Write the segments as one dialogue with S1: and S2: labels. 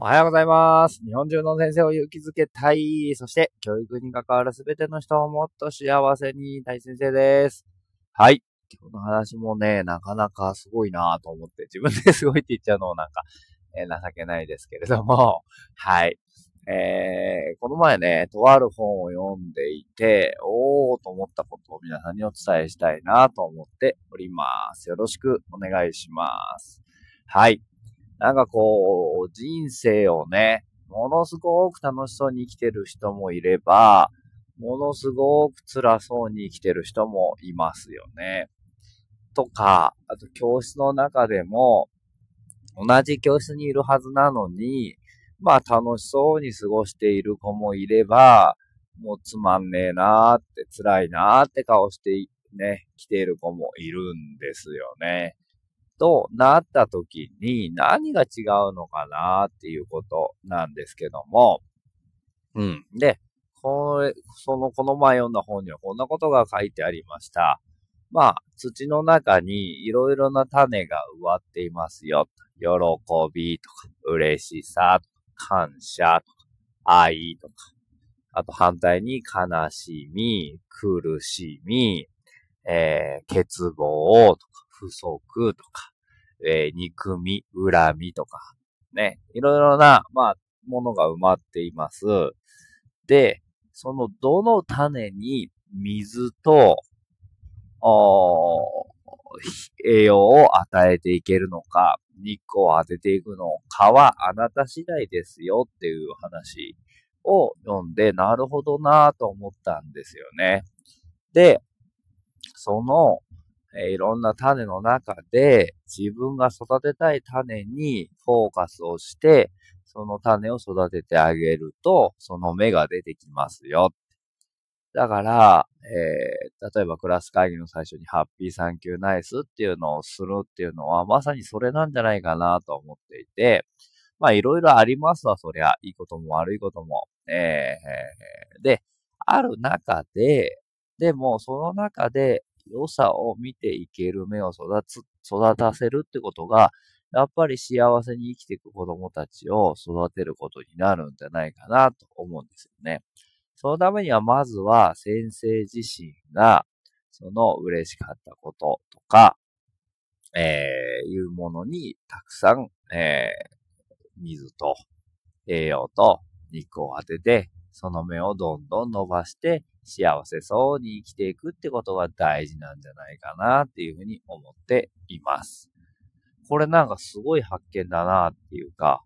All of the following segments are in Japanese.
S1: おはようございます。日本中の先生を勇気づけたい。そして、教育に関わるすべての人をもっと幸せにたい先生です。はい。今日の話もね、なかなかすごいなと思って、自分ですごいって言っちゃうのもなんか、えー、情けないですけれども、はい。えー、この前ね、とある本を読んでいて、おーと思ったことを皆さんにお伝えしたいなと思っております。よろしくお願いします。はい。なんかこう、人生をね、ものすごく楽しそうに生きてる人もいれば、ものすごく辛そうに生きてる人もいますよね。とか、あと教室の中でも、同じ教室にいるはずなのに、まあ楽しそうに過ごしている子もいれば、もうつまんねえなーって辛いなーって顔してね、来ている子もいるんですよね。となった時に何が違うのかなっていうことなんですけども、うん。で、これ、その、この前読んだ本にはこんなことが書いてありました。まあ、土の中にいろいろな種が植わっていますよ。喜びとか、嬉しさとか、感謝とか、愛とか。あと反対に悲しみ、苦しみ、えー、欠乏とか、不足とか、えー、憎み、恨みとか、ね、いろいろな、まあ、ものが埋まっています。で、そのどの種に水と、栄養を与えていけるのか、日光を当てていくのかはあなた次第ですよっていう話を読んで、なるほどなぁと思ったんですよね。で、その、え、いろんな種の中で自分が育てたい種にフォーカスをして、その種を育ててあげると、その芽が出てきますよ。だから、えー、例えばクラス会議の最初にハッピーサンキューナイスっていうのをするっていうのは、まさにそれなんじゃないかなと思っていて、まあいろいろありますわ、そりゃ。いいことも悪いことも。えー、で、ある中で、でもその中で良さを見ていける目を育つ、育たせるってことが、やっぱり幸せに生きていく子供たちを育てることになるんじゃないかなと思うんですよね。そのためにはまずは先生自身が、その嬉しかったこととか、えー、いうものにたくさん、えー、水と栄養と肉を当てて、その目をどんどん伸ばして幸せそうに生きていくってことが大事なんじゃないかなっていうふうに思っています。これなんかすごい発見だなっていうか、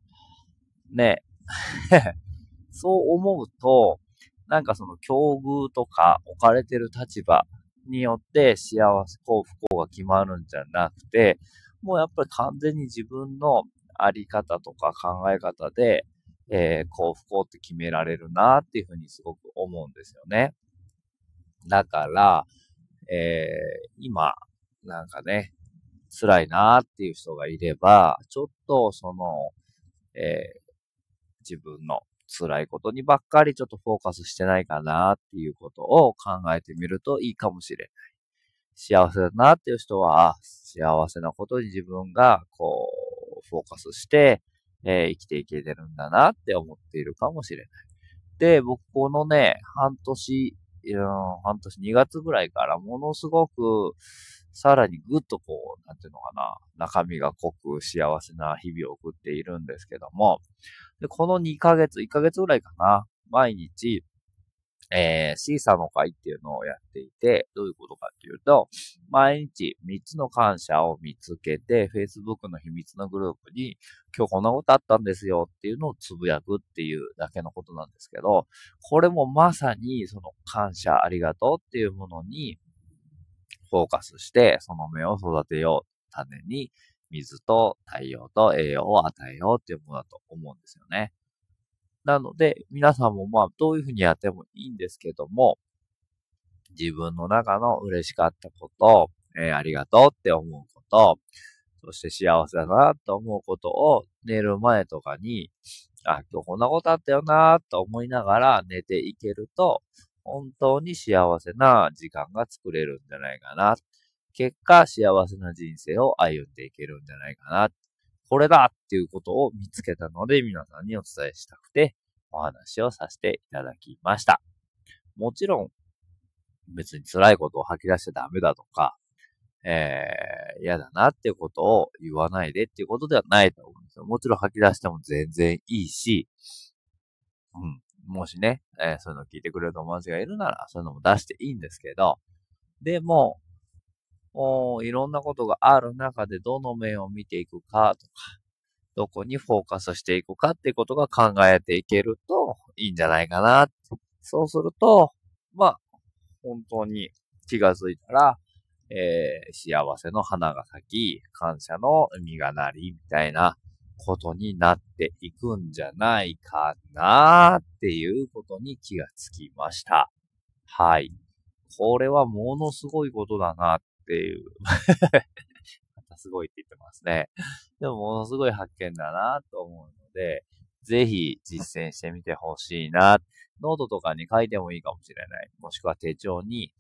S1: ね、そう思うと、なんかその境遇とか置かれてる立場によって幸せ、幸不幸が決まるんじゃなくて、もうやっぱり完全に自分のあり方とか考え方で、えー、幸不幸って決められるなっていうふうにすごく思うんですよね。だから、えー、今、なんかね、辛いなーっていう人がいれば、ちょっとその、えー、自分の辛いことにばっかりちょっとフォーカスしてないかなっていうことを考えてみるといいかもしれない。幸せだなっていう人は、幸せなことに自分がこう、フォーカスして、えー、生きていけてるんだなって思っているかもしれない。で、僕このね、半年半年、2月ぐらいからものすごく、さらにぐっとこう、なんていうのかな、中身が濃く幸せな日々を送っているんですけども、で、この2ヶ月、1ヶ月ぐらいかな、毎日、えー、シーサーの会っていうのをやっていて、どういうことかっていうと、毎日3つの感謝を見つけて、Facebook の秘密のグループに、今日こんなことあったんですよっていうのをつぶやくっていうだけのことなんですけど、これもまさにその感謝ありがとうっていうものにフォーカスして、その芽を育てよう。種に水と太陽と栄養を与えようっていうものだと思うんですよね。なので、皆さんもまあ、どういうふうにやってもいいんですけども、自分の中の嬉しかったこと、えー、ありがとうって思うこと、そして幸せだなと思うことを寝る前とかに、あ、今日こんなことあったよなと思いながら寝ていけると、本当に幸せな時間が作れるんじゃないかな。結果、幸せな人生を歩んでいけるんじゃないかな。これだっていうことを見つけたので、皆さんにお伝えしたくて、お話をさせていただきました。もちろん、別に辛いことを吐き出しちゃダメだとか、えー、嫌だなっていうことを言わないでっていうことではないと思うんですよ。もちろん吐き出しても全然いいし、うん。もしね、えー、そういうの聞いてくれる友達がいるなら、そういうのも出していいんですけど、でも、いろんなことがある中でどの面を見ていくかとか、どこにフォーカスしていくかっていうことが考えていけるといいんじゃないかな。そうすると、まあ、本当に気がついたら、えー、幸せの花が咲き、感謝の実がなり、みたいなことになっていくんじゃないかなっていうことに気がつきました。はい。これはものすごいことだなていう またすごいって言ってますね。でもものすごい発見だなと思うので、ぜひ実践してみてほしいな。ノートとかに書いてもいいかもしれない。もしくは手帳に、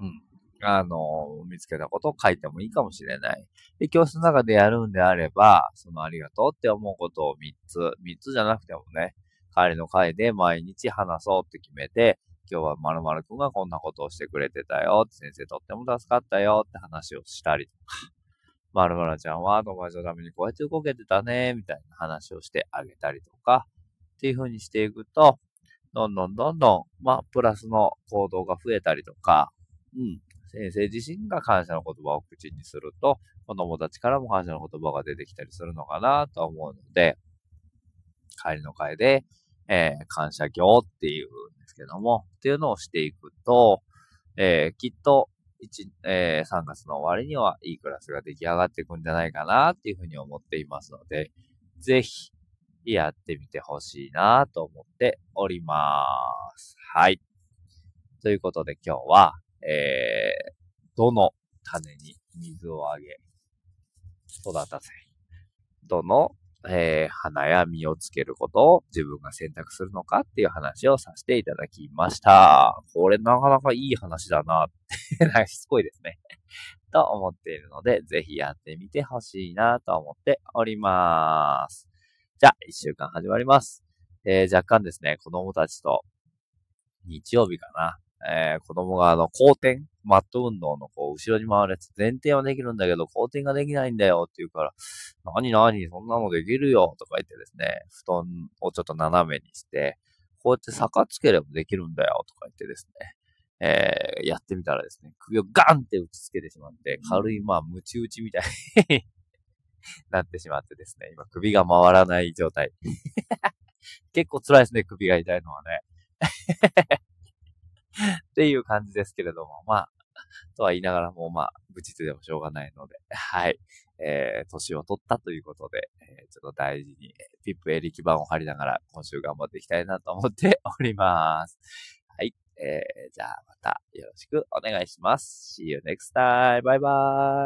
S1: うん、あの、見つけたことを書いてもいいかもしれない。で、教室の中でやるんであれば、そのありがとうって思うことを3つ、3つじゃなくてもね、帰りの会で毎日話そうって決めて、今日は〇〇くんがこんなことをしてくれてたよ、先生とっても助かったよって話をしたりとか、〇〇ちゃんは友達のためにこうやって動けてたね、みたいな話をしてあげたりとか、っていう風にしていくと、どんどんどんどん、まあ、プラスの行動が増えたりとか、うん、先生自身が感謝の言葉を口にすると、子供たちからも感謝の言葉が出てきたりするのかなと思うので、帰りの会で、えー、感謝行っていうけども、っていうのをしていくと、えー、きっと、1、えー、3月の終わりにはいいクラスが出来上がっていくんじゃないかなっていうふうに思っていますので、ぜひ、やってみてほしいなと思っております。はい。ということで今日は、えー、どの種に水をあげ、育たせ、どの、えー、花や実をつけることを自分が選択するのかっていう話をさせていただきました。これなかなかいい話だなってなんかしつこいですね と思っているので、ぜひやってみてほしいなと思っております。じゃあ、一週間始まります。えー、若干ですね、子供たちと日曜日かな。えー、子供があの、後転マット運動のこう、後ろに回るやつ、前転はできるんだけど、後転ができないんだよって言うから、何何そんなのできるよとか言ってですね、布団をちょっと斜めにして、こうやって坂つければできるんだよとか言ってですね、えー、やってみたらですね、首をガンって打ちつけてしまって、軽い、まあ、ムチ打ちみたいに なってしまってですね、今首が回らない状態。結構辛いですね、首が痛いのはね。っていう感じですけれども、まあ、とは言いながらも、まあ、無実でもしょうがないので、はい。えー、年を取ったということで、えー、ちょっと大事に、ピップエリキ板を張りながら、今週頑張っていきたいなと思って おります。はい。えー、じゃあまたよろしくお願いします。See you next time. Bye bye.